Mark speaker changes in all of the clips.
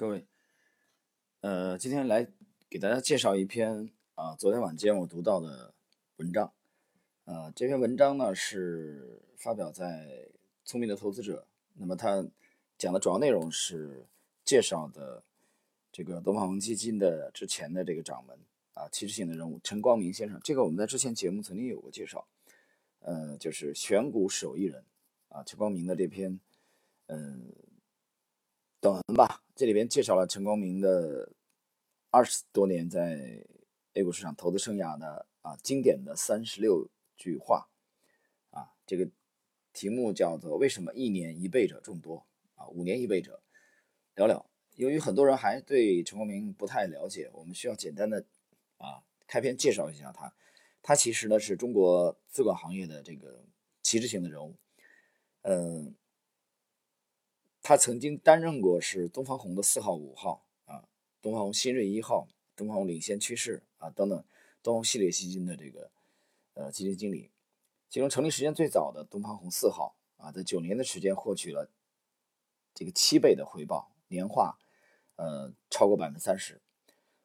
Speaker 1: 各位，呃，今天来给大家介绍一篇啊，昨天晚间我读到的文章。呃，这篇文章呢是发表在《聪明的投资者》，那么它讲的主要内容是介绍的这个东方红基金的之前的这个掌门啊，旗帜性的人物陈光明先生。这个我们在之前节目曾经有过介绍，呃，就是选股手艺人啊，陈光明的这篇，嗯。短文吧，这里边介绍了陈光明的二十多年在 A 股市场投资生涯的啊经典的三十六句话，啊，这个题目叫做“为什么一年一倍者众多啊，五年一倍者寥寥”。由于很多人还对陈光明不太了解，我们需要简单的啊开篇介绍一下他。他其实呢是中国资管行业的这个旗帜性的人物，嗯。他曾经担任过是东方红的四号、五号啊，东方红新锐一号、东方红领先趋势啊等等，东方系列基金的这个呃基金经理。其中成立时间最早的东方红四号啊，在九年的时间获取了这个七倍的回报，年化呃超过百分之三十。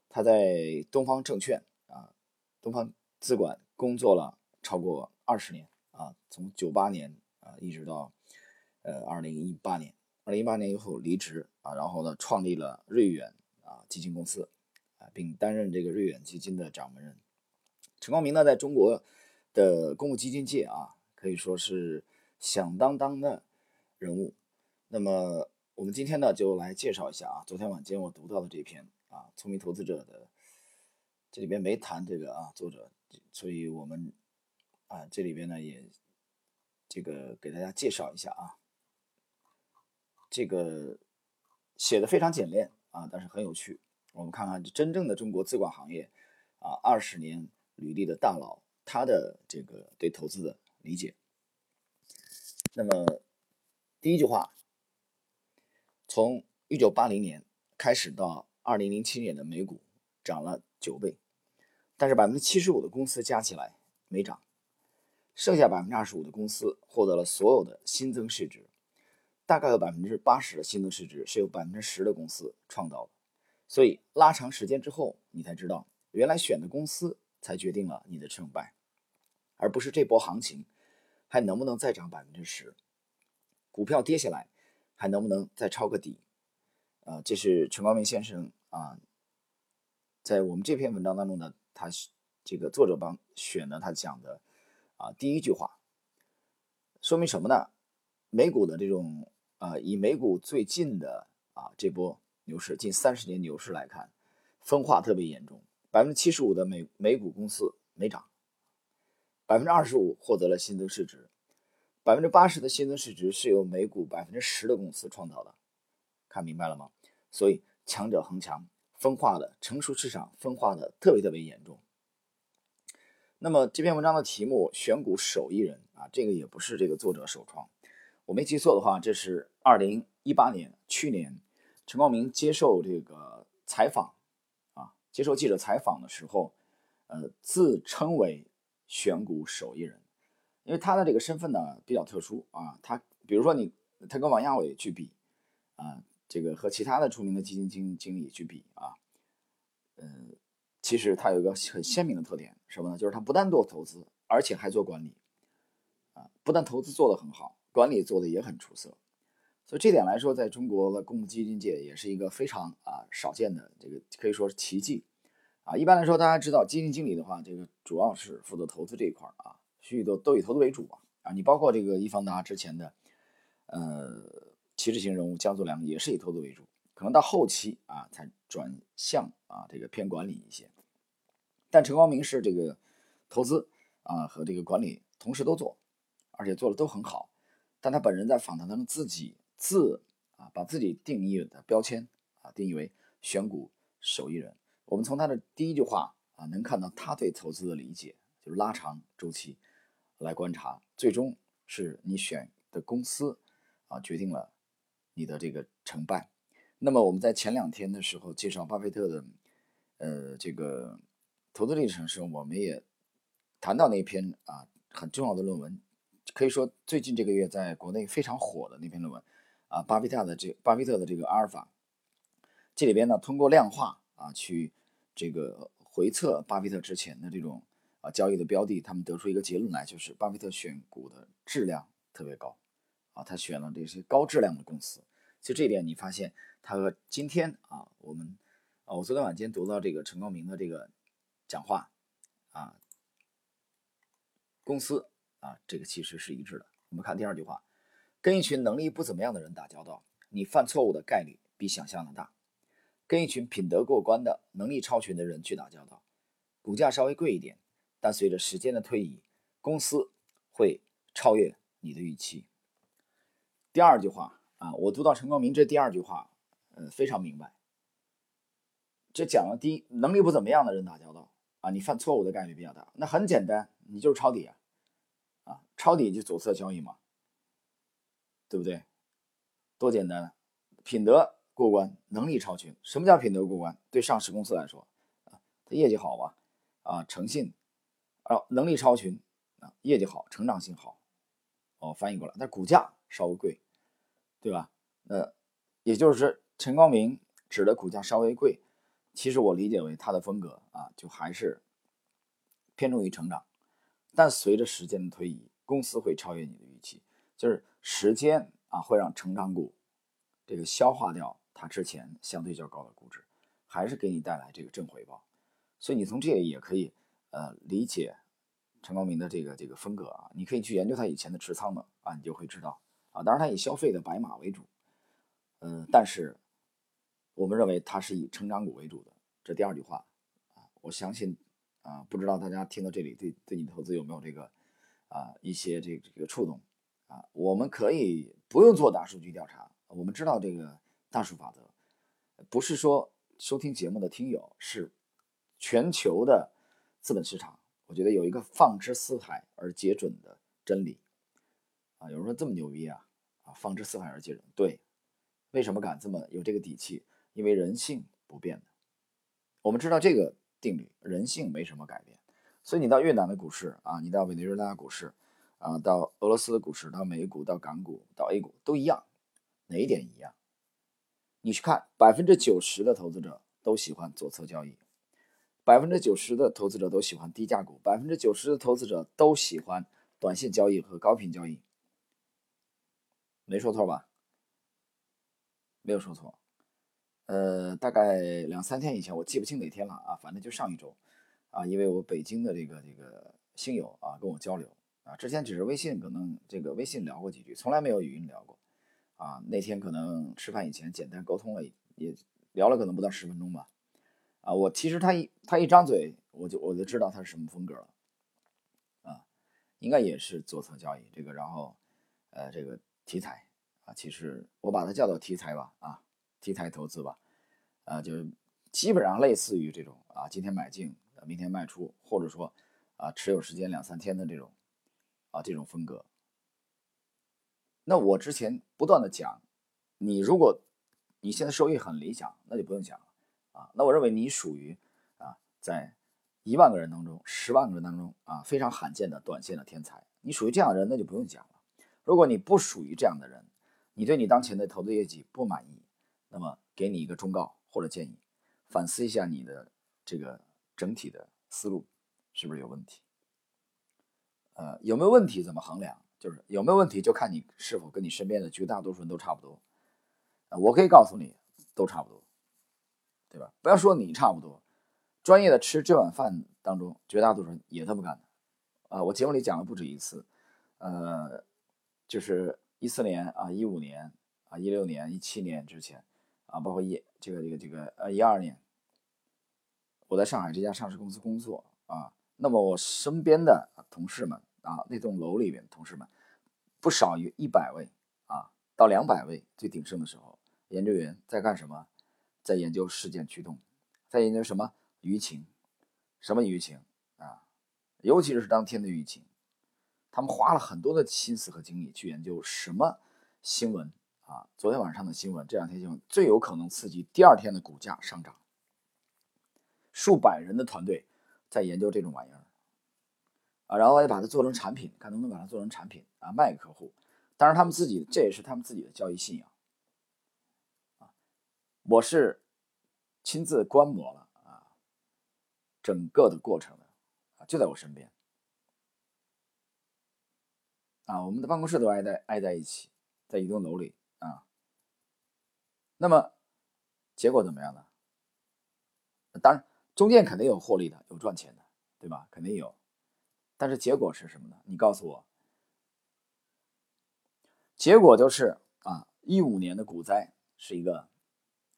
Speaker 1: 他在东方证券啊、东方资管工作了超过二十年啊，从九八年啊一直到呃二零一八年。二零一八年以后离职啊，然后呢，创立了瑞远啊基金公司啊，并担任这个瑞远基金的掌门人。陈光明呢，在中国的公募基金界啊，可以说是响当当的人物。那么我们今天呢，就来介绍一下啊，昨天晚间我读到的这篇啊，聪明投资者的这里边没谈这个啊作者，所以我们啊这里边呢也这个给大家介绍一下啊。这个写的非常简练啊，但是很有趣。我们看看真正的中国资管行业啊，二十年履历的大佬，他的这个对投资的理解。那么第一句话，从一九八零年开始到二零零七年的美股涨了九倍，但是百分之七十五的公司加起来没涨，剩下百分之二十五的公司获得了所有的新增市值。大概有百分之八十的新增市值是由百分之十的公司创造的，所以拉长时间之后，你才知道原来选的公司才决定了你的成败，而不是这波行情还能不能再涨百分之十，股票跌下来还能不能再抄个底，啊，这是陈光明先生啊，在我们这篇文章当中呢，他这个作者帮选的他讲的啊第一句话，说明什么呢？美股的这种。啊，以美股最近的啊这波牛市，近三十年牛市来看，分化特别严重。百分之七十五的美美股公司没涨，百分之二十五获得了新增市值，百分之八十的新增市值是由美股百分之十的公司创造的。看明白了吗？所以强者恒强，分化的成熟市场分化的特别特别严重。那么这篇文章的题目“选股手艺人”啊，这个也不是这个作者首创。我没记错的话，这是二零一八年，去年，陈光明接受这个采访，啊，接受记者采访的时候，呃，自称为选股手艺人，因为他的这个身份呢比较特殊啊，他比如说你，他跟王亚伟去比，啊，这个和其他的出名的基金经经理去比啊，呃，其实他有一个很鲜明的特点，什么呢？就是他不但做投资，而且还做管理，啊，不但投资做得很好。管理做的也很出色，所以这点来说，在中国的公募基金界也是一个非常啊少见的这个可以说是奇迹啊。一般来说，大家知道基金经理的话，这个主要是负责投资这一块啊，许多都以投资为主啊啊。你包括这个易方达之前的呃旗帜型人物江作良也是以投资为主，可能到后期啊才转向啊这个偏管理一些。但陈光明是这个投资啊和这个管理同时都做，而且做的都很好。但他本人在访谈当中自己自啊把自己定义的标签啊定义为选股手艺人。我们从他的第一句话啊能看到他对投资的理解，就是拉长周期来观察，最终是你选的公司啊决定了你的这个成败。那么我们在前两天的时候介绍巴菲特的呃这个投资历程时，我们也谈到那篇啊很重要的论文。可以说，最近这个月在国内非常火的那篇论文，啊，巴菲特的这巴菲特的这个阿尔法，这里边呢，通过量化啊，去这个回测巴菲特之前的这种啊交易的标的，他们得出一个结论来，就是巴菲特选股的质量特别高啊，他选了这些高质量的公司。就这一点，你发现他和今天啊，我们啊，我昨天晚间读到这个陈光明的这个讲话啊，公司啊，这个其实是一致的。我们看第二句话，跟一群能力不怎么样的人打交道，你犯错误的概率比想象的大。跟一群品德过关的、能力超群的人去打交道，股价稍微贵一点，但随着时间的推移，公司会超越你的预期。第二句话啊，我读到陈光明这第二句话，嗯，非常明白。这讲了第一，能力不怎么样的人打交道啊，你犯错误的概率比较大。那很简单，你就是抄底，啊，抄底就左侧交易嘛，对不对？多简单，品德。过关能力超群，什么叫品德过关？对上市公司来说，啊，它业绩好吧，啊，诚信，啊，能力超群，啊，业绩好，成长性好，哦，翻译过来，但股价稍微贵，对吧？那也就是说，陈光明指的股价稍微贵，其实我理解为他的风格啊，就还是偏重于成长，但随着时间的推移，公司会超越你的预期，就是时间啊，会让成长股这个消化掉。它之前相对较高的估值，还是给你带来这个正回报，所以你从这里也可以呃理解陈光明的这个这个风格啊，你可以去研究他以前的持仓的啊，你就会知道啊。当然他以消费的白马为主，嗯，但是我们认为他是以成长股为主的。这第二句话啊，我相信啊，不知道大家听到这里对对你投资有没有这个啊一些这个这个触动啊？我们可以不用做大数据调查，我们知道这个。大数法则不是说收听节目的听友是全球的资本市场，我觉得有一个放之四海而皆准的真理啊。有人说这么牛逼啊啊，放之四海而皆准。对，为什么敢这么有这个底气？因为人性不变的。我们知道这个定律，人性没什么改变。所以你到越南的股市啊，你到委内瑞拉的股市啊，到俄罗斯的股市，到美股，到港股，到 A 股都一样，哪一点一样？你去看，百分之九十的投资者都喜欢左侧交易，百分之九十的投资者都喜欢低价股，百分之九十的投资者都喜欢短线交易和高频交易，没说错吧？没有说错。呃，大概两三天以前，我记不清哪天了啊，反正就上一周啊，因为我北京的这个这个星友啊跟我交流啊，之前只是微信可能这个微信聊过几句，从来没有语音聊过。啊，那天可能吃饭以前简单沟通了，也聊了可能不到十分钟吧。啊，我其实他一他一张嘴，我就我就知道他是什么风格了。啊，应该也是左侧交易这个，然后呃这个题材啊，其实我把它叫做题材吧，啊题材投资吧，啊就基本上类似于这种啊今天买进，明天卖出，或者说啊持有时间两三天的这种啊这种风格。那我之前不断的讲，你如果你现在收益很理想，那就不用讲了啊。那我认为你属于啊，在一万个人当中、十万个人当中啊，非常罕见的短线的天才。你属于这样的人，那就不用讲了。如果你不属于这样的人，你对你当前的投资业绩不满意，那么给你一个忠告或者建议，反思一下你的这个整体的思路是不是有问题？呃，有没有问题？怎么衡量？就是有没有问题，就看你是否跟你身边的绝大多数人都差不多。我可以告诉你，都差不多，对吧？不要说你差不多，专业的吃这碗饭当中，绝大多数人也这么干的。啊，我节目里讲了不止一次，呃，就是一四年啊，一五年啊，一六年、一七年之前啊，包括一这个这个这个呃一二年，我在上海这家上市公司工作啊，那么我身边的同事们啊，那栋楼里面同事们。不少于一百位啊，到两百位最鼎盛的时候，研究员在干什么？在研究事件驱动，在研究什么舆情？什么舆情啊？尤其是当天的舆情，他们花了很多的心思和精力去研究什么新闻啊？昨天晚上的新闻，这两天新闻最有可能刺激第二天的股价上涨。数百人的团队在研究这种玩意儿。啊，然后再把它做成产品，看能不能把它做成产品啊，卖给客户。当然，他们自己这也是他们自己的交易信仰啊。我是亲自观摩了啊，整个的过程呢，啊，就在我身边。啊，我们的办公室都挨在挨在一起，在一栋楼里啊。那么结果怎么样呢？当然，中间肯定有获利的，有赚钱的，对吧？肯定有。但是结果是什么呢？你告诉我。结果就是啊，一五年的股灾是一个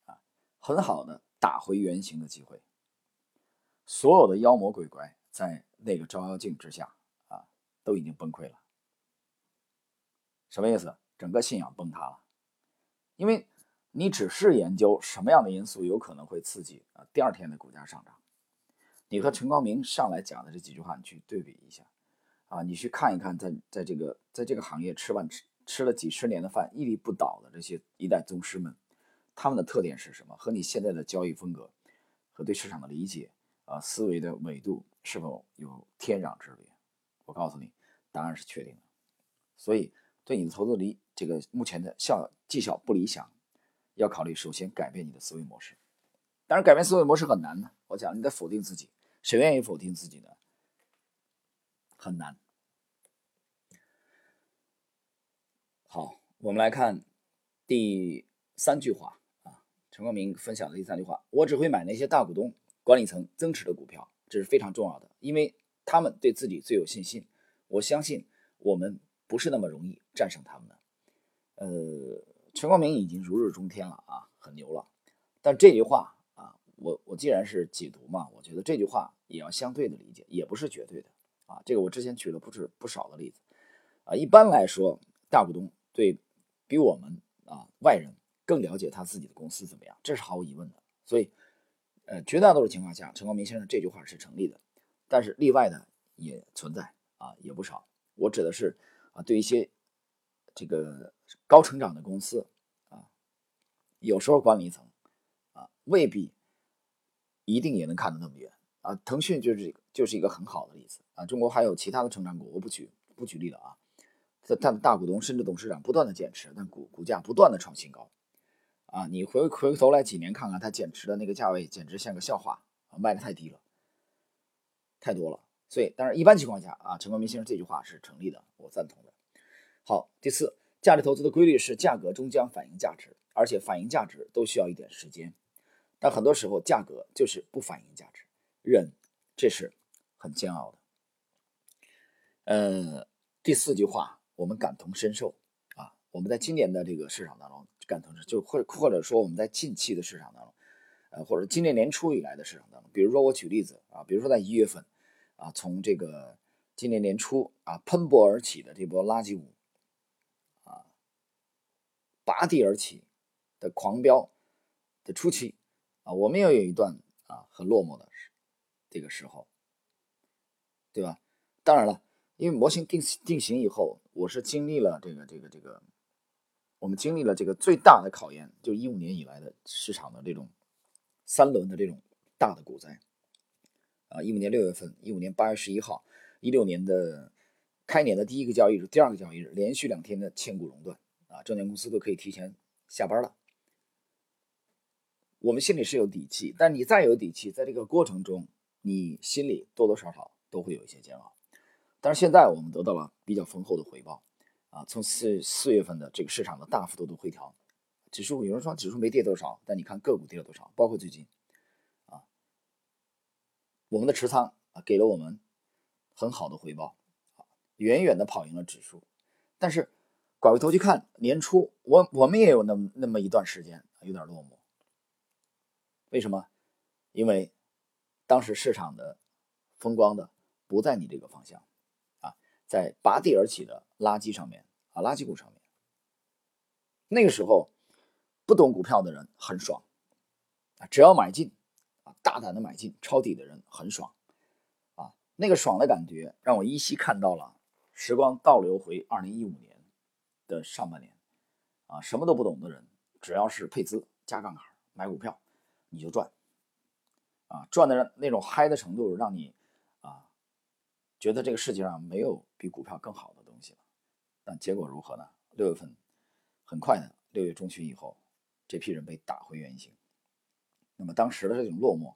Speaker 1: 啊很好的打回原形的机会。所有的妖魔鬼怪在那个照妖镜之下啊，都已经崩溃了。什么意思？整个信仰崩塌了，因为你只是研究什么样的因素有可能会刺激啊第二天的股价上涨。你和陈光明上来讲的这几句话，你去对比一下啊，你去看一看，在在这个在这个行业吃饭吃吃了几十年的饭，屹立不倒的这些一代宗师们，他们的特点是什么？和你现在的交易风格和对市场的理解啊思维的维度是否有天壤之别？我告诉你，答案是确定的。所以。对你的投资理这个目前的效绩效不理想，要考虑首先改变你的思维模式。当然，改变思维模式很难的。我讲你得否定自己，谁愿意否定自己呢？很难。好，我们来看第三句话啊，陈光明分享的第三句话：我只会买那些大股东、管理层增持的股票，这是非常重要的，因为他们对自己最有信心。我相信我们。不是那么容易战胜他们的。呃，陈光明已经如日中天了啊，很牛了。但这句话啊，我我既然是解读嘛，我觉得这句话也要相对的理解，也不是绝对的啊。这个我之前举了不止不少的例子啊。一般来说，大股东对比我们啊外人更了解他自己的公司怎么样，这是毫无疑问的。所以，呃，绝大多数情况下，陈光明先生这句话是成立的。但是例外的也存在啊，也不少。我指的是。啊，对一些这个高成长的公司啊，有时候管理层啊未必一定也能看得那么远啊。腾讯就是就是一个很好的例子啊。中国还有其他的成长股，我不举不举例了啊。它的大股东甚至董事长不断的减持，但股股价不断的创新高啊。你回回头来几年看看，它减持的那个价位简直像个笑话啊，卖的太低了，太多了。所以，当然一般情况下啊，陈光明先生这句话是成立的，我赞同的。好，第四，价值投资的规律是价格终将反映价值，而且反映价值都需要一点时间。但很多时候，价格就是不反映价值，忍，这是很煎熬的。呃，第四句话，我们感同身受啊，我们在今年的这个市场当中感同身，就或者或者说我们在近期的市场当中，呃，或者今年年初以来的市场当中，比如说我举例子啊，比如说在一月份。啊，从这个今年年初啊喷薄而起的这波垃圾股，拔地而起的狂飙的初期，啊，我们也有一段啊很落寞的这个时候，对吧？当然了，因为模型定定型以后，我是经历了这个这个这个，我们经历了这个最大的考验，就一五年以来的市场的这种三轮的这种大的股灾。啊，一五年六月份，一五年八月十一号，一六年的开年的第一个交易日，第二个交易日，连续两天的千股熔断，证券公司都可以提前下班了。我们心里是有底气，但你再有底气，在这个过程中，你心里多多少少都会有一些煎熬。但是现在我们得到了比较丰厚的回报，啊，从四四月份的这个市场的大幅度的回调，指数有人说指数没跌多少，但你看个股跌了多少，包括最近。啊我们的持仓啊，给了我们很好的回报，远远的跑赢了指数。但是拐回头去看，年初我我们也有那么那么一段时间有点落寞。为什么？因为当时市场的风光的不在你这个方向，啊，在拔地而起的垃圾上面啊，垃圾股上面。那个时候不懂股票的人很爽啊，只要买进啊。大胆的买进抄底的人很爽，啊，那个爽的感觉让我依稀看到了时光倒流回二零一五年的上半年，啊，什么都不懂的人，只要是配资加杠杆买股票，你就赚，啊，赚的那种嗨的程度，让你啊觉得这个世界上没有比股票更好的东西了。但结果如何呢？六月份很快的六月中旬以后，这批人被打回原形。那么当时的这种落寞，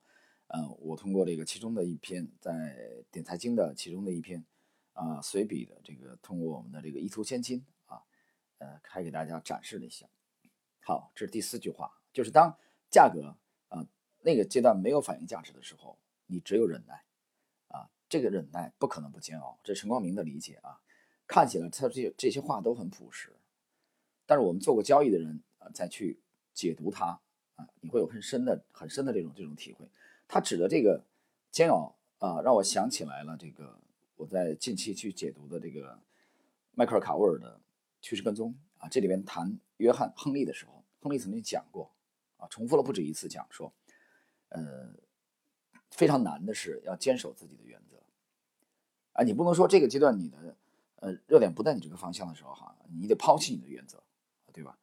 Speaker 1: 嗯，我通过这个其中的一篇在点财经的其中的一篇啊随笔的这个，通过我们的这个一图千金，呃，还给大家展示了一下。好，这是第四句话，就是当价格啊那个阶段没有反应价值的时候，你只有忍耐啊，这个忍耐不可能不煎熬。这是陈光明的理解啊，看起来他这这些话都很朴实，但是我们做过交易的人啊，再去解读它啊。你会有很深的、很深的这种这种体会。他指的这个煎熬啊，让我想起来了这个我在近期去解读的这个迈克尔·卡沃尔的《趋势跟踪》啊，这里边谈约翰·亨利的时候，亨利曾经讲过啊，重复了不止一次讲说，呃，非常难的是要坚守自己的原则啊，你不能说这个阶段你的呃热点不在你这个方向的时候哈，你得抛弃你的原则，对吧？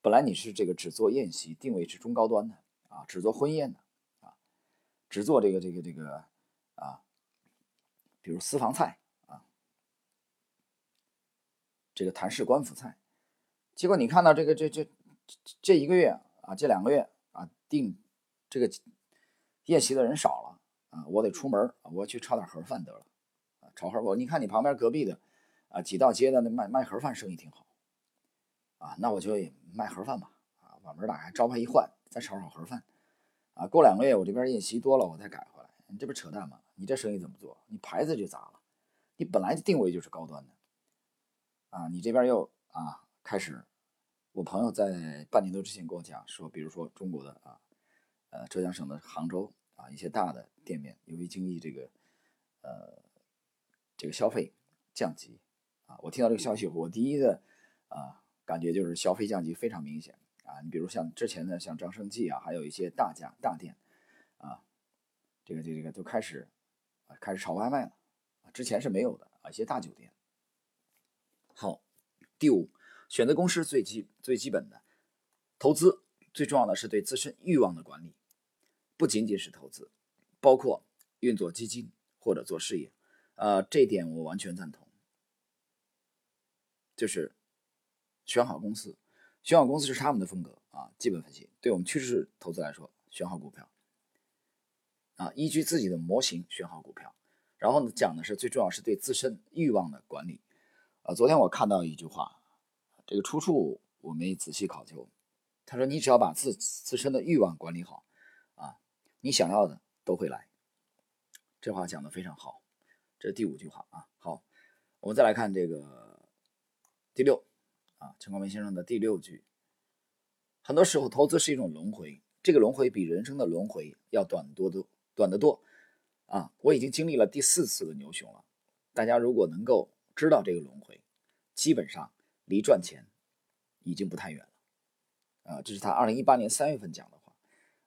Speaker 1: 本来你是这个只做宴席，定位是中高端的啊，只做婚宴的啊，只做这个这个这个啊，比如私房菜，这个谭氏官府菜，结果你看到这个这这这一个月啊，这两个月啊，订这个宴席的人少了啊，我得出门我去炒点盒饭得了啊，炒盒饭你看你旁边隔壁的啊，几道街的那卖卖盒饭生意挺好。啊，那我就卖盒饭吧。啊，把门打开，招牌一换，再炒炒盒饭。啊，过两个月我这边宴席多了，我再改回来。你这不扯淡吗？你这生意怎么做？你牌子就砸了。你本来定位就是高端的。啊，你这边又啊开始，我朋友在半年多之前跟我讲说，比如说中国的啊，呃浙江省的杭州啊一些大的店面，由于经历这个呃这个消费降级啊，我听到这个消息，我第一个啊。感觉就是消费降级非常明显啊！你比如像之前的像张生记啊，还有一些大家大店啊，这个这个这个就开始啊开始炒外卖了啊，之前是没有的啊，一些大酒店。好，第五，选择公司最基最基本的投资，最重要的是对自身欲望的管理，不仅仅是投资，包括运作基金或者做事业，呃，这点我完全赞同，就是。选好公司，选好公司是他们的风格啊。基本分析，对我们趋势投资来说，选好股票啊，依据自己的模型选好股票。然后呢，讲的是最重要是对自身欲望的管理啊。昨天我看到一句话，这个出处我没仔细考究。他说：“你只要把自自身的欲望管理好啊，你想要的都会来。”这话讲的非常好。这是第五句话啊。好，我们再来看这个第六。啊，陈光明先生的第六句，很多时候投资是一种轮回，这个轮回比人生的轮回要短多多，短得多。啊，我已经经历了第四次的牛熊了。大家如果能够知道这个轮回，基本上离赚钱已经不太远了。啊，这是他二零一八年三月份讲的话。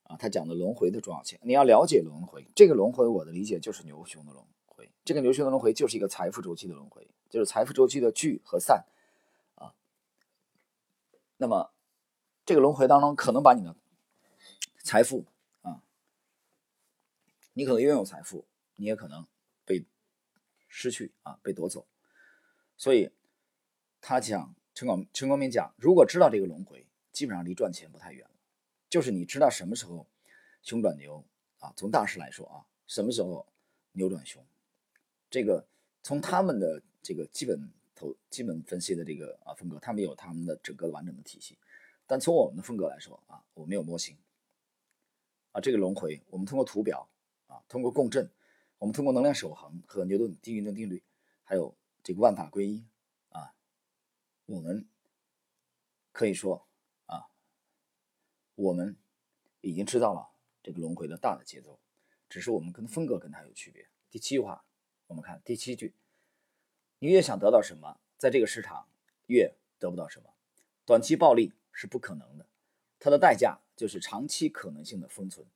Speaker 1: 啊，他讲的轮回的重要性，你要了解轮回。这个轮回，我的理解就是牛熊的轮回。这个牛熊的轮回就是一个财富周期的轮回，就是财富周期的聚和散。啊那么，这个轮回当中可能把你的财富啊，你可能拥有财富，你也可能被失去啊，被夺走。所以，他讲陈广陈光明讲，如果知道这个轮回，基本上离赚钱不太远了。就是你知道什么时候熊转牛啊，从大势来说啊，什么时候牛转熊，这个从他们的这个基本。基本分析的这个啊风格，他们有他们的整个完整的体系，但从我们的风格来说啊，我没有模型啊，这个轮回，我们通过图表啊，通过共振，我们通过能量守恒和牛顿第一运动定律，还有这个万法归一啊，我们可以说啊，我们已经知道了这个轮回的大的节奏，只是我们跟风格跟它有区别。第七句话，我们看第七句。你越想得到什么，在这个市场越得不到什么。短期暴利是不可能的，它的代价就是长期可能性的封存。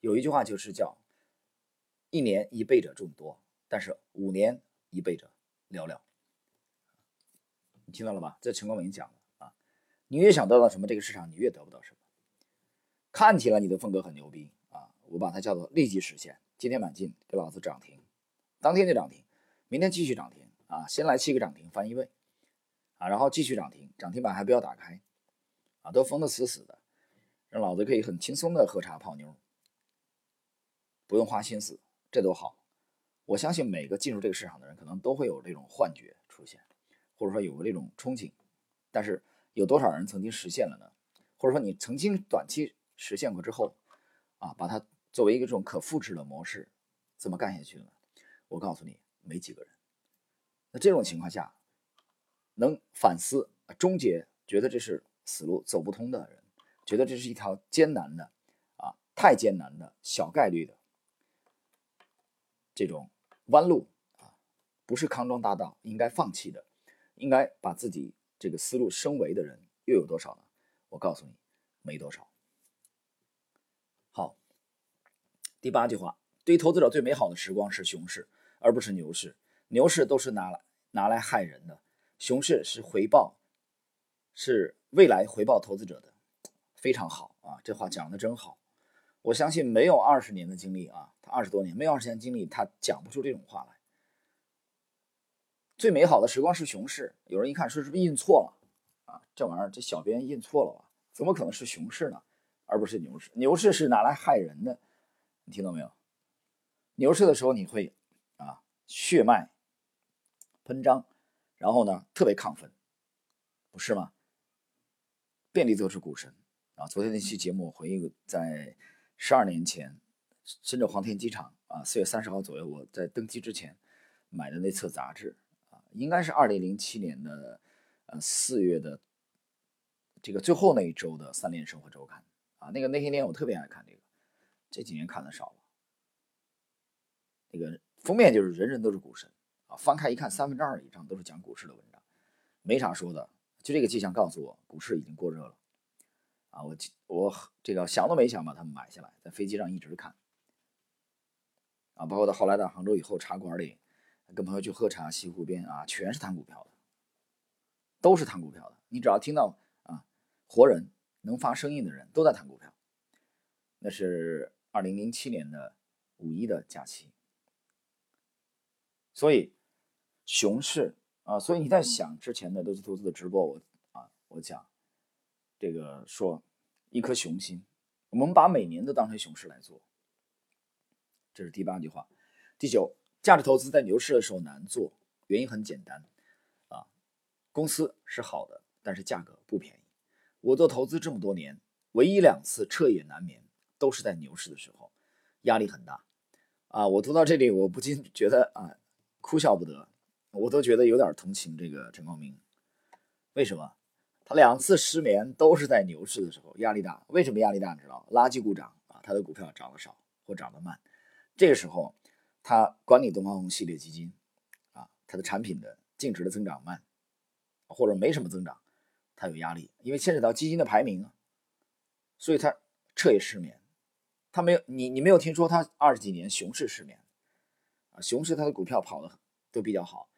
Speaker 1: 有一句话就是叫“一年一倍者众多，但是五年一倍者聊聊”。你听到了吧？这陈光明讲的啊。你越想得到什么，这个市场你越得不到什么。看起来你的风格很牛逼啊，我把它叫做立即实现。今天买进，给老子涨停，当天就涨停，明天继续涨停。啊，先来七个涨停翻一倍，啊，然后继续涨停，涨停板还不要打开，啊，都封得死死的，让老子可以很轻松的喝茶泡妞，不用花心思，这多好。我相信每个进入这个市场的人，可能都会有这种幻觉出现，或者说有个这种憧憬。但是有多少人曾经实现了呢？或者说你曾经短期实现过之后，啊，把它作为一个这种可复制的模式，这么干下去呢？我告诉你，没几个人。那这种情况下，能反思、终结，觉得这是死路走不通的人，觉得这是一条艰难的，啊，太艰难的小概率的这种弯路啊，不是康庄大道，应该放弃的，应该把自己这个思路升维的人，又有多少呢？我告诉你，没多少。好，第八句话，对于投资者最美好的时光是熊市，而不是牛市。牛市都是拿来拿来害人的，熊市是回报，是未来回报投资者的，非常好啊！这话讲的真好，我相信没有二十年的经历啊，他二十多年没有二十年经历，他讲不出这种话来。最美好的时光是熊市，有人一看说是不是印错了啊？这玩意儿这小编印错了吧？怎么可能是熊市呢？而不是牛市？牛市是拿来害人的，你听到没有？牛市的时候你会啊血脉。喷张，然后呢，特别亢奋，不是吗？遍地都是股神啊！昨天那期节目回忆，在十二年前，深圳黄田机场啊，四月三十号左右，我在登机之前买的那册杂志啊，应该是二零零七年的呃四月的这个最后那一周的《三联生活周刊》啊，那个那些年我特别爱看这个，这几年看的少了。那个封面就是人人都是股神。啊，翻开一看，三分之二以上都是讲股市的文章，没啥说的。就这个迹象告诉我，股市已经过热了。啊，我我这个想都没想把它们买下来，在飞机上一直看。啊，包括到后来到杭州以后，茶馆里跟朋友去喝茶，西湖边啊，全是谈股票的，都是谈股票的。你只要听到啊，活人能发声音的人都在谈股票。那是二零零七年的五一的假期，所以。熊市啊，所以你在想之前的投资投资的直播，我啊，我讲这个说一颗雄心，我们把每年都当成熊市来做，这是第八句话。第九，价值投资在牛市的时候难做，原因很简单啊，公司是好的，但是价格不便宜。我做投资这么多年，唯一两次彻夜难眠，都是在牛市的时候，压力很大啊。我读到这里，我不禁觉得啊，哭笑不得。我都觉得有点同情这个陈光明，为什么？他两次失眠都是在牛市的时候，压力大。为什么压力大？你知道？垃圾股涨啊，他的股票涨得少或涨得慢。这个时候，他管理东方红系列基金啊，他的产品的净值的增长慢，或者没什么增长，他有压力，因为牵扯到基金的排名啊，所以他彻夜失眠。他没有你，你没有听说他二十几年熊市失眠啊？熊市他的股票跑的都比较好。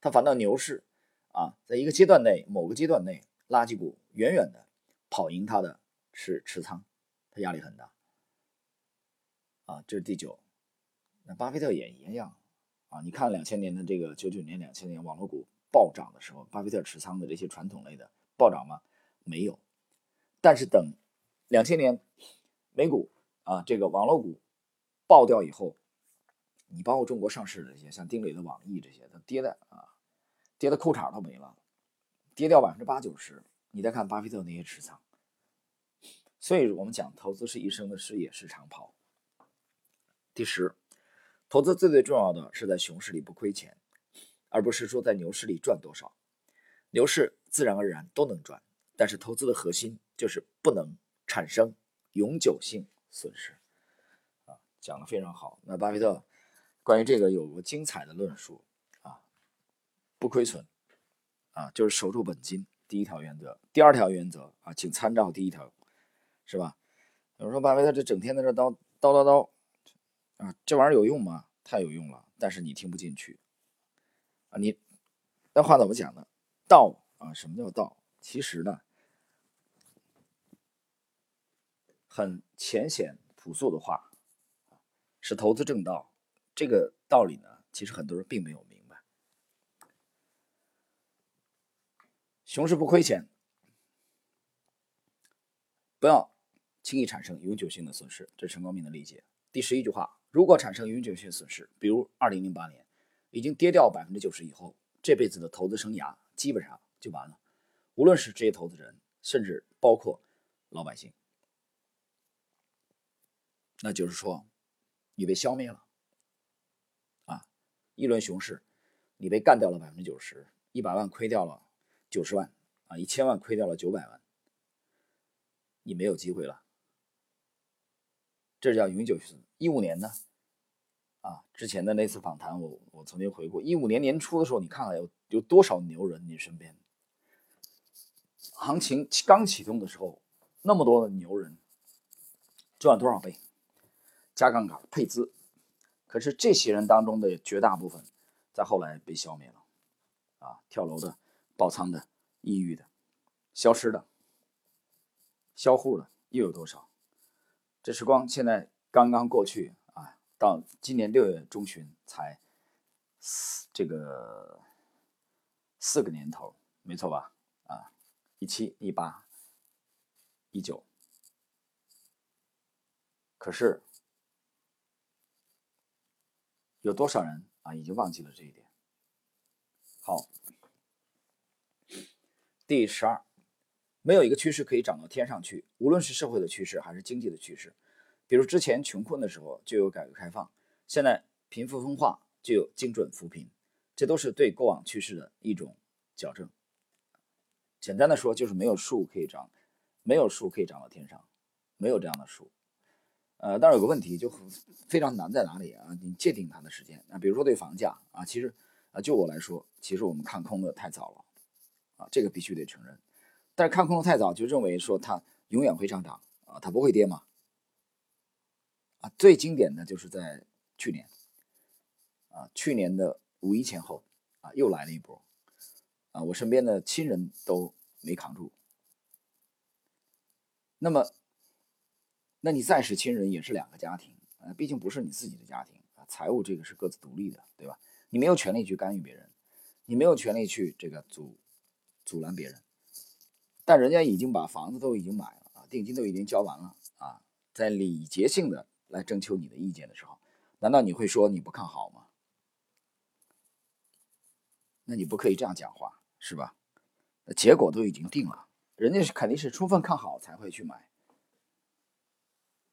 Speaker 1: 他反倒牛市，啊，在一个阶段内，某个阶段内，垃圾股远远的跑赢他的是持仓，他压力很大，啊，这是第九。那巴菲特也一样，啊，你看两千年的这个九九年、两千年网络股暴涨的时候，巴菲特持仓的这些传统类的暴涨吗？没有。但是等两千年美股啊这个网络股爆掉以后，你包括中国上市的这些像丁磊的网易这些，它跌的啊。跌的裤衩都没了，跌掉百分之八九十。你再看巴菲特那些持仓，所以我们讲投资是一生的事业，是长跑。第十，投资最最重要的是在熊市里不亏钱，而不是说在牛市里赚多少。牛市自然而然都能赚，但是投资的核心就是不能产生永久性损失。啊，讲的非常好。那巴菲特关于这个有过精彩的论述啊。不亏损，啊，就是守住本金，第一条原则。第二条原则啊，请参照第一条，是吧？有人说巴菲特这整天在这叨叨叨叨，啊，这玩意儿有用吗？太有用了，但是你听不进去，啊，你那话怎么讲呢？道啊，什么叫道？其实呢，很浅显朴素的话，是投资正道。这个道理呢，其实很多人并没有明。熊市不亏钱，不要轻易产生永久性的损失，这是陈光明的理解。第十一句话：如果产生永久性损失，比如二零零八年已经跌掉百分之九十以后，这辈子的投资生涯基本上就完了。无论是职业投资人，甚至包括老百姓，那就是说，你被消灭了。啊，一轮熊市，你被干掉了百分之九十，一百万亏掉了九十万，啊，一千万亏掉了九百万，你没有机会了。这叫永久性。一五年呢？啊，之前的那次访谈，我我曾经回顾，一五年年初的时候，你看看有有多少牛人你身边？行情刚启动的时候，那么多的牛人赚多少倍？加杠杆、配资，可是这些人当中的绝大部分，在后来被消灭了，啊，跳楼的、爆仓的、抑郁的、消失的、销户的，又有多少？这时光现在刚刚过去啊。到今年六月中旬才四这个四个年头，没错吧？啊，一七、一八、一九，可是有多少人啊已经忘记了这一点？好，第十二，没有一个趋势可以涨到天上去，无论是社会的趋势还是经济的趋势。比如之前穷困的时候就有改革开放，现在贫富分化就有精准扶贫，这都是对过往趋势的一种矫正。简单的说，就是没有树可以长，没有树可以长到天上，没有这样的树。呃，但是有个问题就非常难在哪里啊？你界定它的时间啊，比如说对房价啊，其实啊，就我来说，其实我们看空的太早了啊，这个必须得承认。但是看空的太早，就认为说它永远会上涨啊，它不会跌嘛？啊最经典的就是在去年，啊，去年的五一前后，啊，又来了一波，啊，我身边的亲人都没扛住。那么，那你再是亲人，也是两个家庭，啊，毕竟不是你自己的家庭啊，财务这个是各自独立的，对吧？你没有权利去干预别人，你没有权利去这个阻阻拦别人，但人家已经把房子都已经买了啊，定金都已经交完了啊，在礼节性的。来征求你的意见的时候，难道你会说你不看好吗？那你不可以这样讲话，是吧？那结果都已经定了，人家是肯定是充分看好才会去买，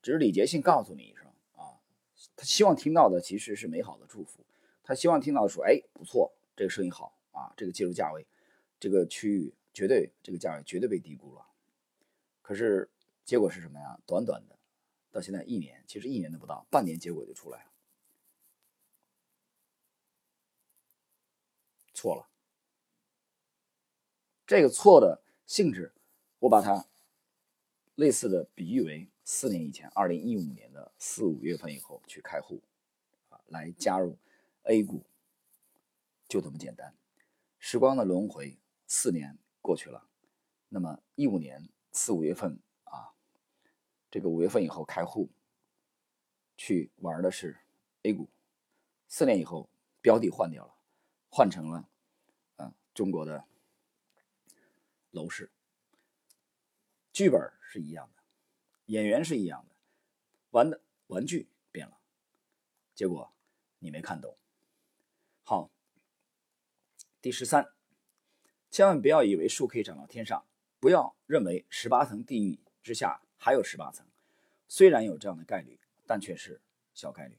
Speaker 1: 只是礼节性告诉你一声啊。他希望听到的其实是美好的祝福，他希望听到说，哎，不错，这个生意好啊，这个介入价位，这个区域绝对这个价位绝对被低估了。可是结果是什么呀？短短的。到现在一年，其实一年都不到，半年结果就出来了，错了。这个错的性质，我把它类似的比喻为四年以前，二零一五年的四五月份以后去开户，啊，来加入 A 股，就这么简单。时光的轮回，四年过去了，那么一五年四五月份啊。这个五月份以后开户，去玩的是 A 股，四年以后标的换掉了，换成了嗯中国的楼市，剧本是一样的，演员是一样的，玩的玩具变了，结果你没看懂。好，第十三，千万不要以为树可以长到天上，不要认为十八层地狱之下。还有十八层，虽然有这样的概率，但却是小概率。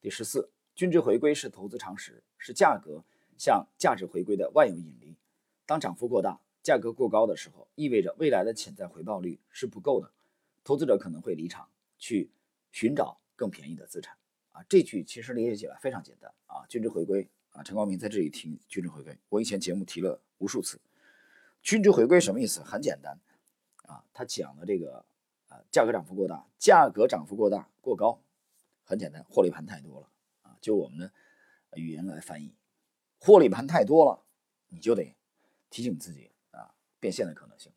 Speaker 1: 第十四，均值回归是投资常识，是价格向价值回归的万有引力。当涨幅过大、价格过高的时候，意味着未来的潜在回报率是不够的，投资者可能会离场，去寻找更便宜的资产。啊，这句其实理解起来非常简单啊，均值回归啊，陈光明在这里听均值回归，我以前节目提了无数次。均值回归什么意思？很简单。啊，他讲的这个，啊，价格涨幅过大，价格涨幅过大过高，很简单，获利盘太多了啊，就我们的语言来翻译，获利盘太多了，你就得提醒自己啊，变现的可能性。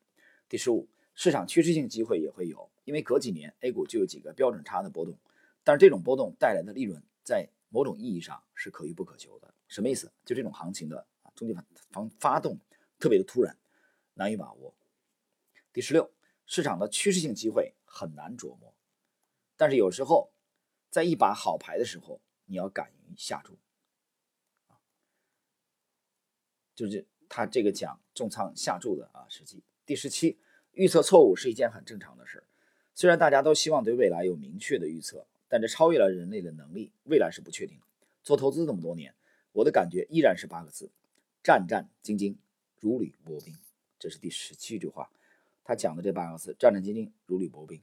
Speaker 1: 第十五，市场趋势性机会也会有，因为隔几年 A 股就有几个标准差的波动，但是这种波动带来的利润，在某种意义上是可遇不可求的。什么意思？就这种行情的啊，中间发发动特别的突然，难以把握。第十六，市场的趋势性机会很难琢磨，但是有时候在一把好牌的时候，你要敢于下注，就是他这个讲重仓下注的啊时机。第十七，预测错误是一件很正常的事儿。虽然大家都希望对未来有明确的预测，但这超越了人类的能力，未来是不确定的。做投资这么多年，我的感觉依然是八个字：战战兢兢，如履薄冰。这是第十七句话，他讲的这八个字：战战兢兢，如履薄冰。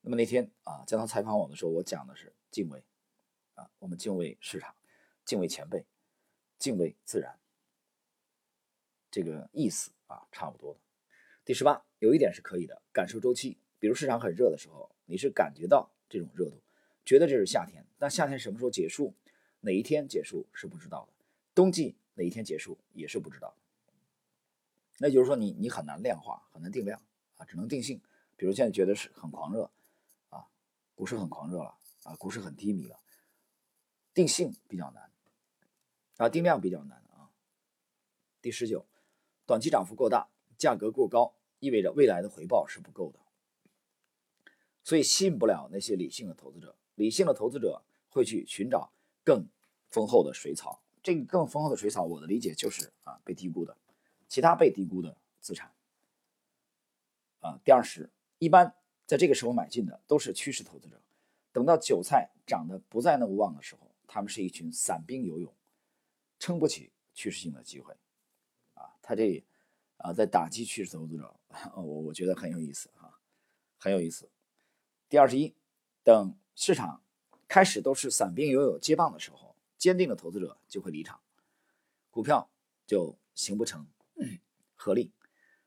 Speaker 1: 那么那天啊，江涛采访我的时候，我讲的是敬畏啊，我们敬畏市场，敬畏前辈，敬畏自然，这个意思啊，差不多。第十八，有一点是可以的，感受周期。比如市场很热的时候，你是感觉到这种热度，觉得这是夏天。但夏天什么时候结束，哪一天结束是不知道的。冬季哪一天结束也是不知道。那就是说，你你很难量化，很难定量啊，只能定性。比如现在觉得是很狂热啊，股市很狂热了啊，股市很低迷了，定性比较难啊，定量比较难啊。第十九，短期涨幅过大，价格过高，意味着未来的回报是不够的。所以吸引不了那些理性的投资者，理性的投资者会去寻找更丰厚的水草。这个更丰厚的水草，我的理解就是啊，被低估的，其他被低估的资产。啊，第二十，一般在这个时候买进的都是趋势投资者，等到韭菜长得不再那么旺的时候，他们是一群散兵游勇，撑不起趋势性的机会。啊，他这啊在打击趋势投资者，我我觉得很有意思啊，很有意思。第二十一，等市场开始都是散兵游勇接棒的时候，坚定的投资者就会离场，股票就形不成合力。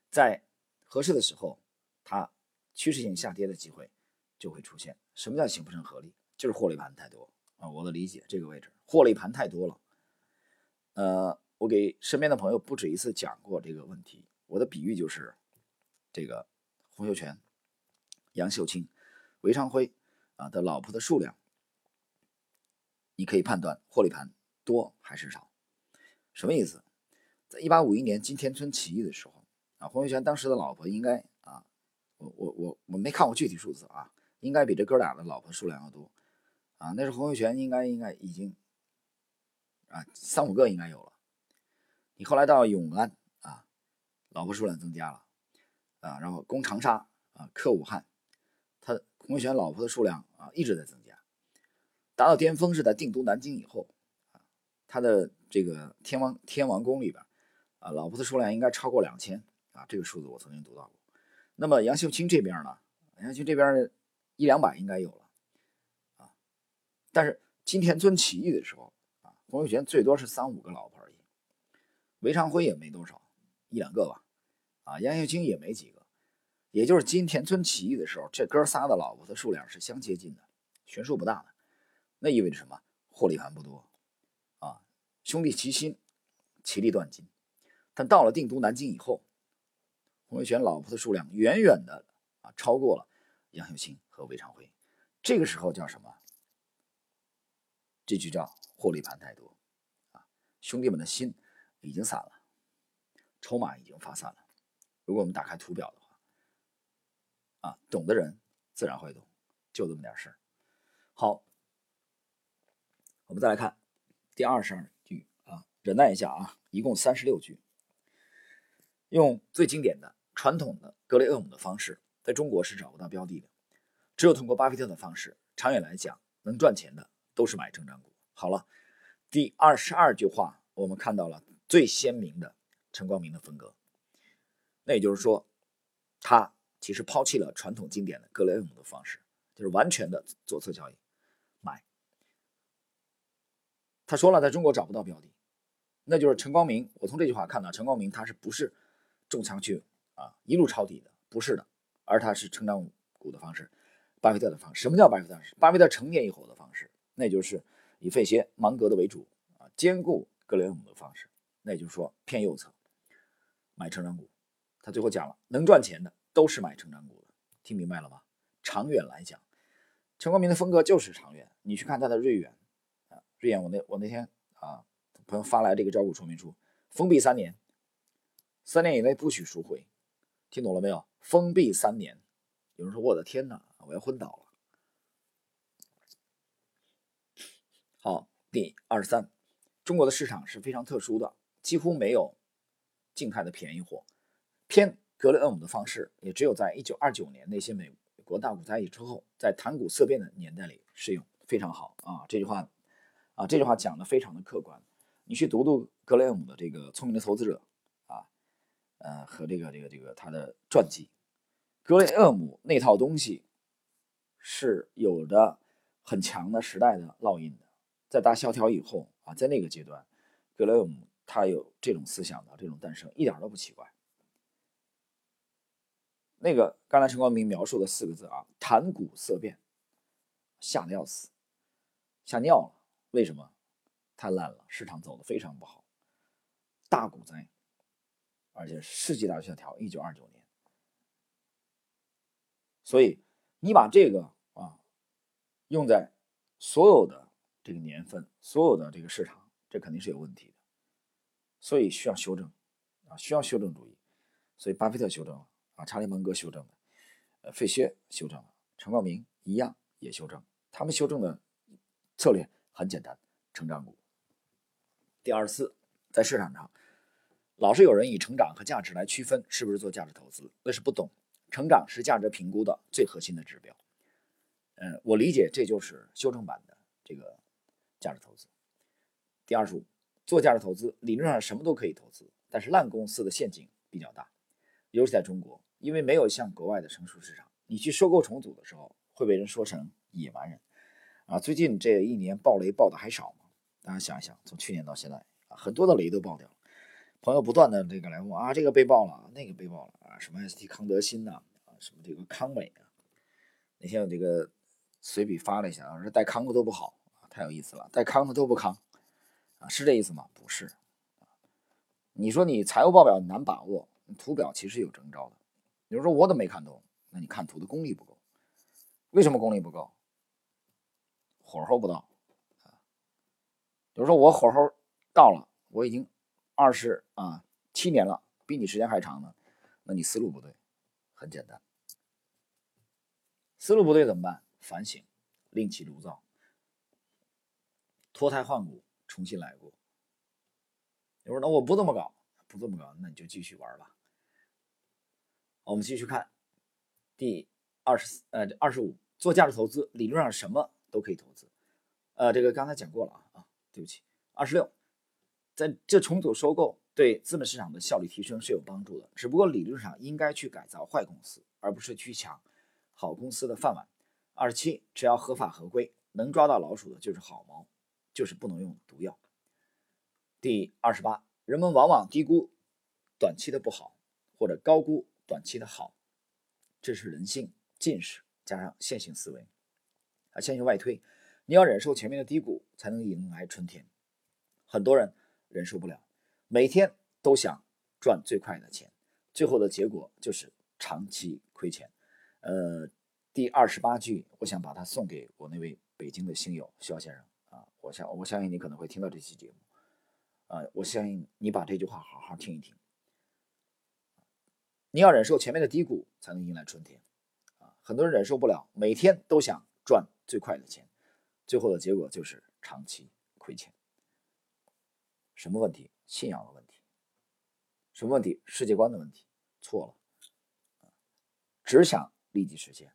Speaker 1: 在合适的时候，它趋势性下跌的机会就会出现。什么叫形不成合力？就是获利盘太多啊！我的理解，这个位置获利盘太多了。呃，我给身边的朋友不止一次讲过这个问题。我的比喻就是这个洪秀全、杨秀清。韦昌辉啊的老婆的数量，你可以判断获利盘多还是少。什么意思？在一八五一年金田村起义的时候啊，洪秀全当时的老婆应该啊，我我我我没看过具体数字啊，应该比这哥俩的老婆数量要多啊。那是洪秀全应该应该已经啊三五个应该有了。你后来到永安啊，老婆数量增加了啊，然后攻长沙啊，克武汉。他洪秀全老婆的数量啊一直在增，达到巅峰是在定都南京以后啊，他的这个天王天王宫里边啊，老婆的数量应该超过两千啊，这个数字我曾经读到过。那么杨秀清这边呢，杨秀清这边一两百应该有了啊，但是金田村起义的时候啊，洪秀全最多是三五个老婆而已，韦昌辉也没多少，一两个吧，啊，杨秀清也没几个。也就是金田村起义的时候，这哥仨的老婆的数量是相接近的，悬殊不大的。那意味着什么？获利盘不多啊，兄弟齐心，其利断金。但到了定都南京以后，洪秀全老婆的数量远远的啊超过了杨秀清和韦昌辉。这个时候叫什么？这就叫获利盘太多啊，兄弟们的心已经散了，筹码已经发散了。如果我们打开图表的话。啊，懂的人自然会懂，就这么点事儿。好，我们再来看第二十二句啊，忍耐一下啊，一共三十六句，用最经典的传统的格雷厄姆的方式，在中国是找不到标的的，只有通过巴菲特的方式，长远来讲能赚钱的都是买成长股。好了，第二十二句话，我们看到了最鲜明的陈光明的风格，那也就是说，他。其实抛弃了传统经典的格雷厄姆的方式，就是完全的左侧交易，买。他说了，在中国找不到标的，那就是陈光明。我从这句话看到，陈光明他是不是重仓去啊一路抄底的？不是的，而他是成长股的方式，巴菲特的方式。什么叫巴菲特方式？巴菲特成年以后的方式，那就是以费歇、芒格的为主啊，兼顾格雷厄姆的方式。那也就是说偏右侧买成长股。他最后讲了，能赚钱的。都是买成长股的，听明白了吗？长远来讲，陈光明的风格就是长远。你去看他的瑞远，瑞远，我那我那天啊，朋友发来这个招股说明书，封闭三年，三年以内不许赎回，听懂了没有？封闭三年。有人说我的天哪，我要昏倒了。好，第二十三，中国的市场是非常特殊的，几乎没有静态的便宜货，偏格雷厄姆的方式也只有在一九二九年那些美国大股灾之后，在谈股色变的年代里适用，非常好啊！这句话啊，这句话讲的非常的客观，你去读读格雷厄姆的这个《聪明的投资者》啊，呃，和这个这个这个他的传记，格雷厄姆那套东西是有着。很强的时代的烙印的，在大萧条以后啊，在那个阶段，格雷厄姆他有这种思想的这种诞生，一点都不奇怪。那个刚才陈光明描述的四个字啊，谈股色变，吓得要死，吓尿了。为什么？太烂了，市场走的非常不好，大股灾，而且世纪大萧条，一九二九年。所以你把这个啊。用在所有的这个年份，所有的这个市场，这肯定是有问题的，所以需要修正啊，需要修正主义。所以巴菲特修正了啊，查理芒格修正了，呃，费歇修正了，陈光明一样也修正。他们修正的策略很简单，成长股。第二十四，在市场上，老是有人以成长和价值来区分是不是做价值投资，那是不懂。成长是价值评估的最核心的指标。嗯，我理解这就是修正版的这个价值投资。第二十五，做价值投资理论上什么都可以投资，但是烂公司的陷阱比较大，尤其在中国，因为没有像国外的成熟市场，你去收购重组的时候会被人说成野蛮人啊。最近这一年爆雷爆的还少吗？大家想一想，从去年到现在啊，很多的雷都爆掉了，朋友不断的这个来问啊，这个被爆了，那个被爆了啊，什么 ST 康德新呐，啊，什么这个康美啊，那天我这个。随笔发了一下啊，说带康的都不好啊，太有意思了，带康的都不康啊，是这意思吗？不是你说你财务报表难把握，图表其实有征兆的。比如说我怎么没看懂？那你看图的功力不够。为什么功力不够？火候不到啊。比如说我火候到了，我已经二十啊七年了，比你时间还长呢，那你思路不对。很简单，思路不对怎么办？反省，另起炉灶，脱胎换骨，重新来过。你说那我不这么搞，不这么搞，那你就继续玩吧。我们继续看第二十呃二十五，做价值投资理论上什么都可以投资。呃，这个刚才讲过了啊啊，对不起。二十六，在这重组收购对资本市场的效率提升是有帮助的，只不过理论上应该去改造坏公司，而不是去抢好公司的饭碗。二十七，只要合法合规，能抓到老鼠的就是好猫，就是不能用毒药。第二十八，人们往往低估短期的不好，或者高估短期的好，这是人性近视加上线性思维。啊，线性外推，你要忍受前面的低谷，才能迎来春天。很多人忍受不了，每天都想赚最快的钱，最后的结果就是长期亏钱。呃。第二十八句，我想把它送给我那位北京的星友肖先生啊，我相我相信你可能会听到这期节目，啊，我相信你把这句话好好听一听。你要忍受前面的低谷，才能迎来春天，啊，很多人忍受不了，每天都想赚最快的钱，最后的结果就是长期亏钱。什么问题？信仰的问题。什么问题？世界观的问题。错了，只想立即实现。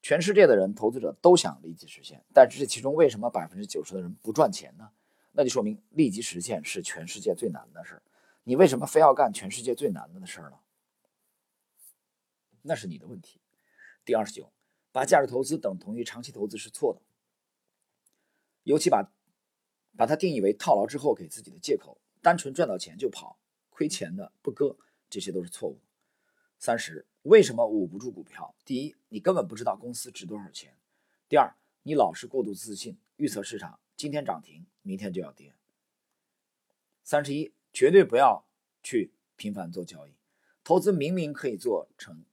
Speaker 1: 全世界的人，投资者都想立即实现，但是这其中为什么百分之九十的人不赚钱呢？那就说明立即实现是全世界最难的事。你为什么非要干全世界最难的事儿呢？那是你的问题。第二十九，把价值投资等同于长期投资是错的，尤其把把它定义为套牢之后给自己的借口，单纯赚到钱就跑，亏钱的不割，这些都是错误。三十。为什么捂不住股票？第一，你根本不知道公司值多少钱；第二，你老是过度自信，预测市场今天涨停，明天就要跌。三十一，绝对不要去频繁做交易。投资明明可以做成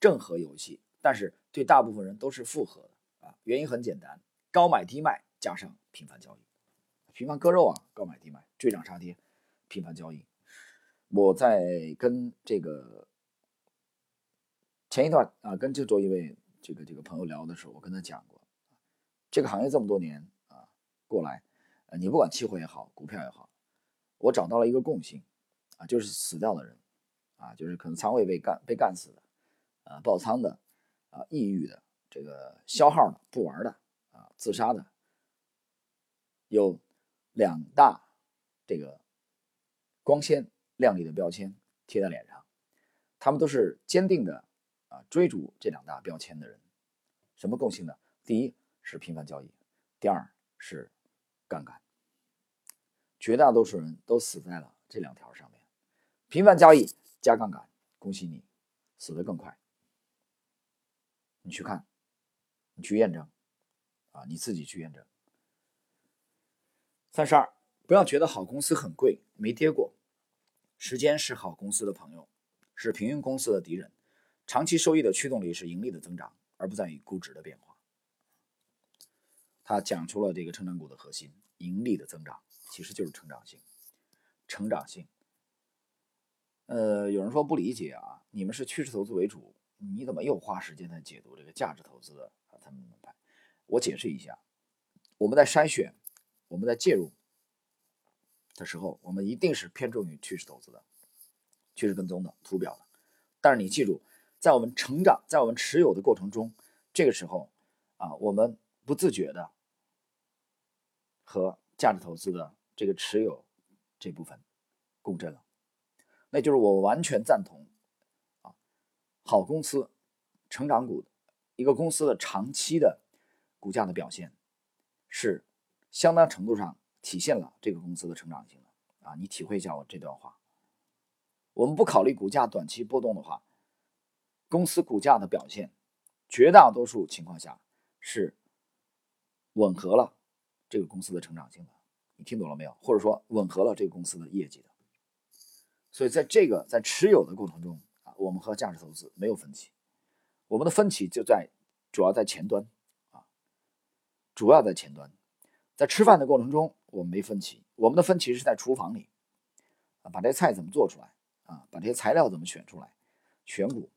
Speaker 1: 正和游戏，但是对大部分人都是负荷的啊。原因很简单，高买低卖加上频繁交易，频繁割肉啊，高买低卖，追涨杀跌，频繁交易。我在跟这个。前一段啊，跟这周一位这个这个朋友聊的时候，我跟他讲过，这个行业这么多年啊，过来，呃，你不管期货也好，股票也好，我找到了一个共性，啊，就是死掉的人，啊，就是可能仓位被干被干死的，啊，爆仓的，啊，抑郁的，这个消耗的，不玩的，啊，自杀的，有两大这个光鲜亮丽的标签贴在脸上，他们都是坚定的啊追逐这两大标签的人，什么共性呢？第一是频繁交易，第二是杠杆。绝大多数人都死在了这两条上面，频繁交易加杠杆，恭喜你，死得更快。你去看，你去验证，啊，你自己去验证。三十二，不要觉得好公司很贵，没跌过。时间是好公司的朋友，是平庸公司的敌人。长期收益的驱动力是盈利的增长，而不在于估值的变化。他讲出了这个成长股的核心：盈利的增长其实就是成长性。成长性。呃，有人说不理解啊，你们是趋势投资为主，你怎么又花时间在解读这个价值投资的啊？他们门派？我解释一下，我们在筛选。我们在介入的时候，我们一定是偏重于趋势投资的、趋势跟踪的、图表的。但是你记住，在我们成长、在我们持有的过程中，这个时候啊，我们不自觉的和价值投资的这个持有这部分共振了。那就是我完全赞同，好公司、成长股，一个公司的长期的股价的表现是。相当程度上体现了这个公司的成长性的啊！你体会一下我这段话。我们不考虑股价短期波动的话，公司股价的表现，绝大多数情况下是吻合了这个公司的成长性的。你听懂了没有？或者说吻合了这个公司的业绩的。所以在这个在持有的过程中，我们和价值投资没有分歧，我们的分歧就在主要在前端啊，主要在前端。在吃饭的过程中，我们没分歧。我们的分歧是在厨房里，啊，把这菜怎么做出来，啊，把这些材料怎么选出来，选股、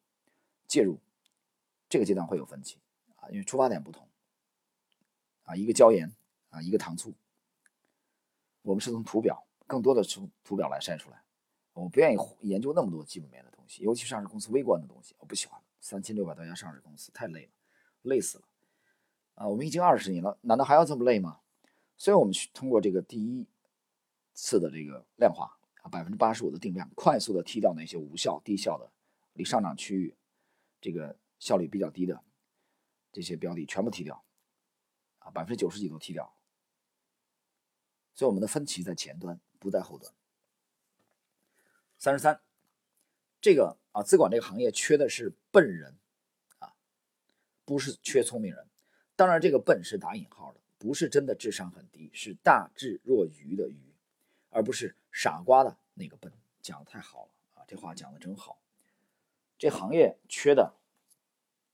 Speaker 1: 介入，这个阶段会有分歧，啊，因为出发点不同，啊，一个椒盐，啊，一个糖醋，我们是从图表，更多的从图表来筛出来。我不愿意研究那么多基本面的东西，尤其上市公司微观的东西，我不喜欢。三千六百多家上市公司太累了，累死了，啊，我们已经二十年了，难道还要这么累吗？所以，我们去通过这个第一次的这个量化啊，百分之八十五的定量，快速的踢掉那些无效、低效的、离上涨区域这个效率比较低的这些标的，全部踢掉啊，百分之九十几都踢掉。所以，我们的分歧在前端，不在后端。三十三，这个啊，资管这个行业缺的是笨人啊，不是缺聪明人。当然，这个笨是打引号的。不是真的智商很低，是大智若愚的愚，而不是傻瓜的那个笨。讲的太好了啊，这话讲的真好。这行业缺的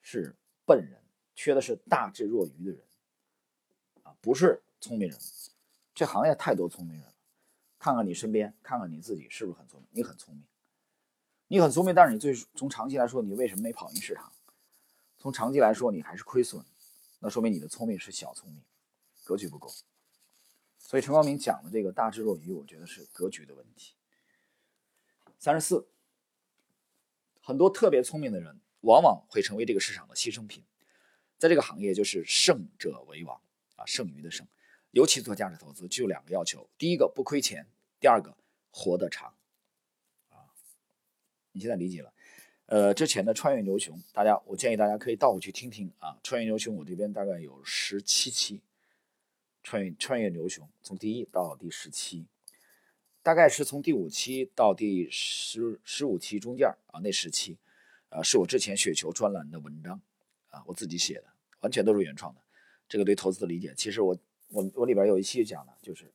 Speaker 1: 是笨人，缺的是大智若愚的人啊，不是聪明人。这行业太多聪明人了，看看你身边，看看你自己是不是很聪明？你很聪明，你很聪明，但是你最从长期来说，你为什么没跑赢市场？从长期来说，你还是亏损，那说明你的聪明是小聪明。格局不够，所以陈光明讲的这个大智若愚，我觉得是格局的问题。三十四，很多特别聪明的人，往往会成为这个市场的牺牲品。在这个行业，就是胜者为王啊，剩余的胜。尤其做价值投资，就两个要求：第一个不亏钱，第二个活得长。你现在理解了？呃，之前的穿越牛熊，大家我建议大家可以倒回去听听啊。穿越牛熊，我这边大概有十七期。穿越穿越牛熊，从第一到第十期，大概是从第五期到第十十五期中间啊，那十期，啊，是我之前雪球专栏的文章啊，我自己写的，完全都是原创的。这个对投资的理解，其实我我我里边有一期讲的，就是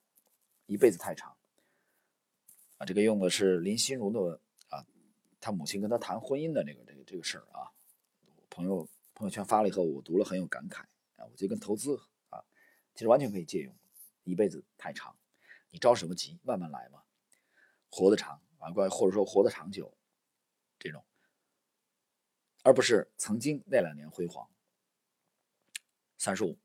Speaker 1: 一辈子太长啊，这个用的是林心如的，他母亲跟他谈婚姻的这个这个这个事儿啊，朋友朋友圈发了以后，我读了很有感慨啊，我觉得跟投资啊。其实完全可以借用，一辈子太长，你着什么急？慢慢来嘛，活得长啊，关或者说活得长久，这种，而不是曾经那两年辉煌。三十五，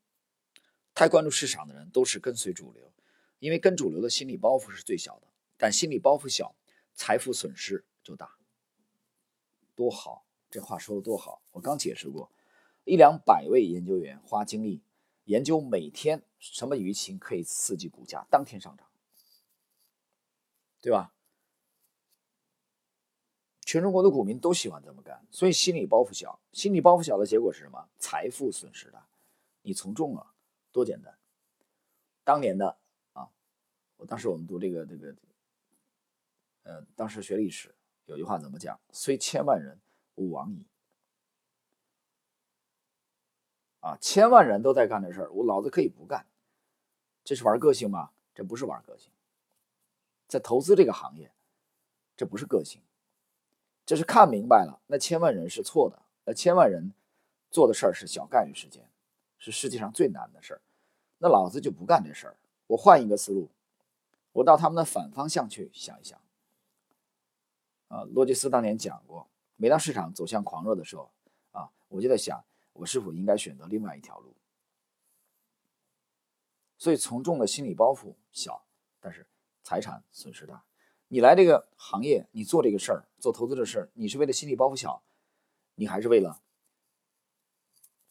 Speaker 1: 太关注市场的人都是跟随主流，因为跟主流的心理包袱是最小的，但心理包袱小，财富损失就大。多好，这话说的多好！我刚解释过，一两百位研究员花精力研究每天什么舆情可以刺激股价当天上涨，对吧？全中国的股民都喜欢这么干，所以心理包袱小。心理包袱小的结果是什么？财富损失大。你从众了，多简单。当年的啊，我当时我们读这个这个，呃，当时学历史有句话怎么讲？虽千万人，吾往矣。啊，千万人都在干这事儿，我老子可以不干。这是玩个性吗？这不是玩个性。在投资这个行业，这不是个性。这是看明白了，那千万人是错的，那千万人做的事儿是小概率事件，是世界上最难的事儿。那老子就不干这事儿，我换一个思路，我到他们的反方向去想一想。啊，罗杰斯当年讲过，每当市场走向狂热的时候，啊，我就在想，我是否应该选择另外一条路。所以从众的心理包袱小，但是财产损失大。你来这个行业，你做这个事儿，做投资的事儿，你是为了心理包袱小，你还是为了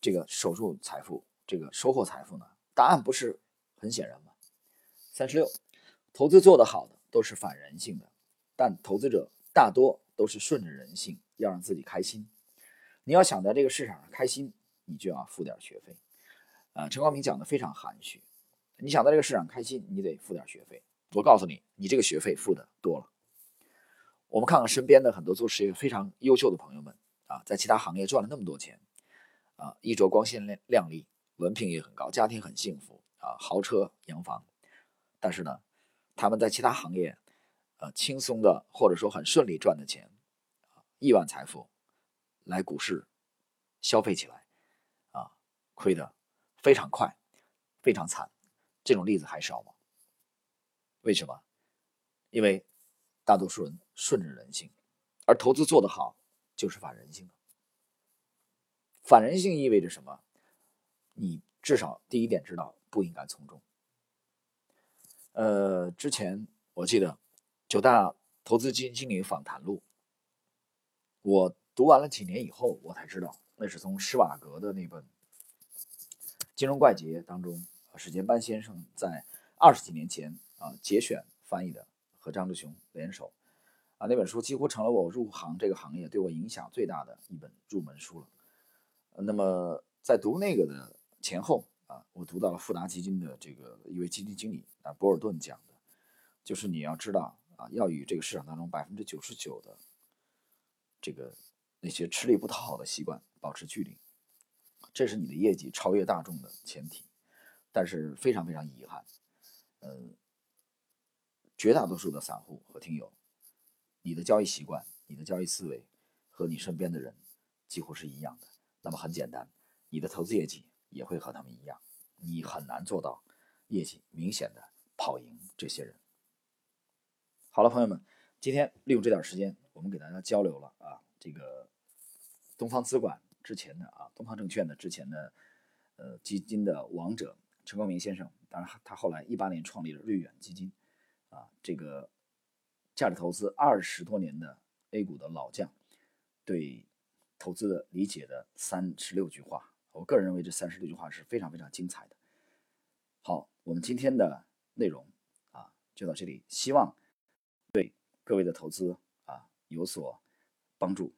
Speaker 1: 这个守住财富，这个收获财富呢？答案不是很显然吗？三十六，投资做得好的都是反人性的，但投资者大多都是顺着人性，要让自己开心。你要想在这个市场上开心，你就要付点学费。啊，陈光明讲的非常含蓄，你想在这个市场开心，你得付点学费。我告诉你，你这个学费付的多了。我们看看身边的很多做事业非常优秀的朋友们啊，在其他行业赚了那么多钱啊，衣着光鲜亮亮丽，文凭也很高，家庭很幸福啊，豪车洋房。但是呢，他们在其他行业呃轻松的或者说很顺利赚的钱，亿万财富来股市消费起来啊，亏的非常快，非常惨。这种例子还少吗？为什么？因为大多数人顺着人性，而投资做得好就是反人性的。反人性意味着什么？你至少第一点知道不应该从众。呃，之前我记得九大投资基金经理访谈录，我读完了几年以后，我才知道那是从施瓦格的那本《金融怪杰》当中，史建班先生在二十几年前。啊，节选翻译的和张志雄联手，啊，那本书几乎成了我入行这个行业对我影响最大的一本入门书了。那么在读那个的前后啊，我读到了富达基金的这个一位基金经理啊，博尔顿讲的，就是你要知道啊，要与这个市场当中百分之九十九的这个那些吃力不讨好的习惯保持距离，这是你的业绩超越大众的前提。但是非常非常遗憾，嗯。绝大多数的散户和听友，你的交易习惯、你的交易思维和你身边的人几乎是一样的。那么很简单，你的投资业绩也会和他们一样。你很难做到业绩明显的跑赢这些人。好了，朋友们，今天利用这点时间，我们给大家交流了啊，这个东方资管之前的啊，东方证券的之前的呃基金的王者陈光明先生，当然他后来一八年创立了瑞远基金。啊，这个价值投资二十多年的 A 股的老将，对投资的理解的三十六句话，我个人认为这三十六句话是非常非常精彩的。好，我们今天的内容啊就到这里，希望各位的投资啊有所帮助。